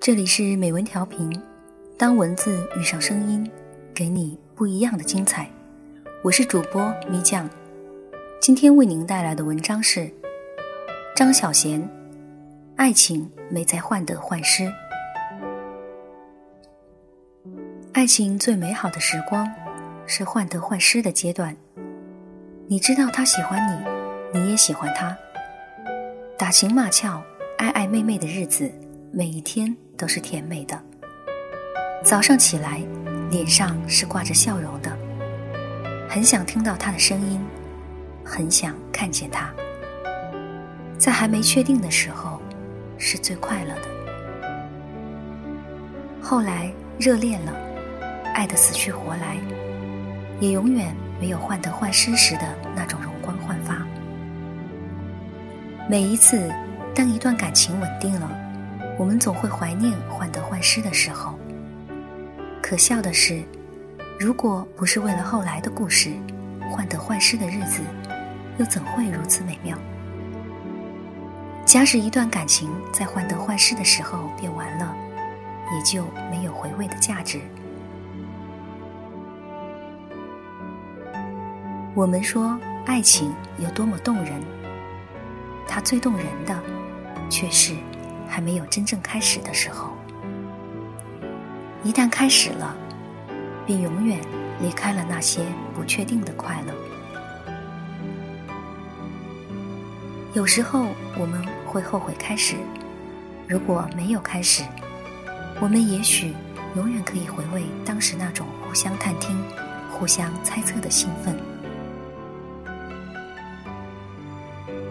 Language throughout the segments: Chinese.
这里是美文调频，当文字遇上声音，给你不一样的精彩。我是主播咪酱，今天为您带来的文章是张小娴《爱情美在患得患失》。爱情最美好的时光是患得患失的阶段。你知道他喜欢你，你也喜欢他，打情骂俏、爱爱妹妹的日子，每一天。都是甜美的。早上起来，脸上是挂着笑容的，很想听到他的声音，很想看见他。在还没确定的时候，是最快乐的。后来热恋了，爱得死去活来，也永远没有患得患失时的那种容光焕发。每一次，当一段感情稳定了。我们总会怀念患得患失的时候。可笑的是，如果不是为了后来的故事，患得患失的日子又怎会如此美妙？假使一段感情在患得患失的时候变完了，也就没有回味的价值。我们说爱情有多么动人，它最动人的，却是。还没有真正开始的时候，一旦开始了，便永远离开了那些不确定的快乐。有时候我们会后悔开始，如果没有开始，我们也许永远可以回味当时那种互相探听、互相猜测的兴奋。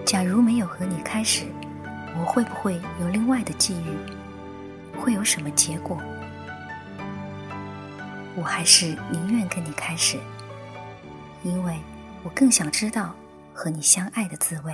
假如没有和你开始。我会不会有另外的际遇？会有什么结果？我还是宁愿跟你开始，因为我更想知道和你相爱的滋味。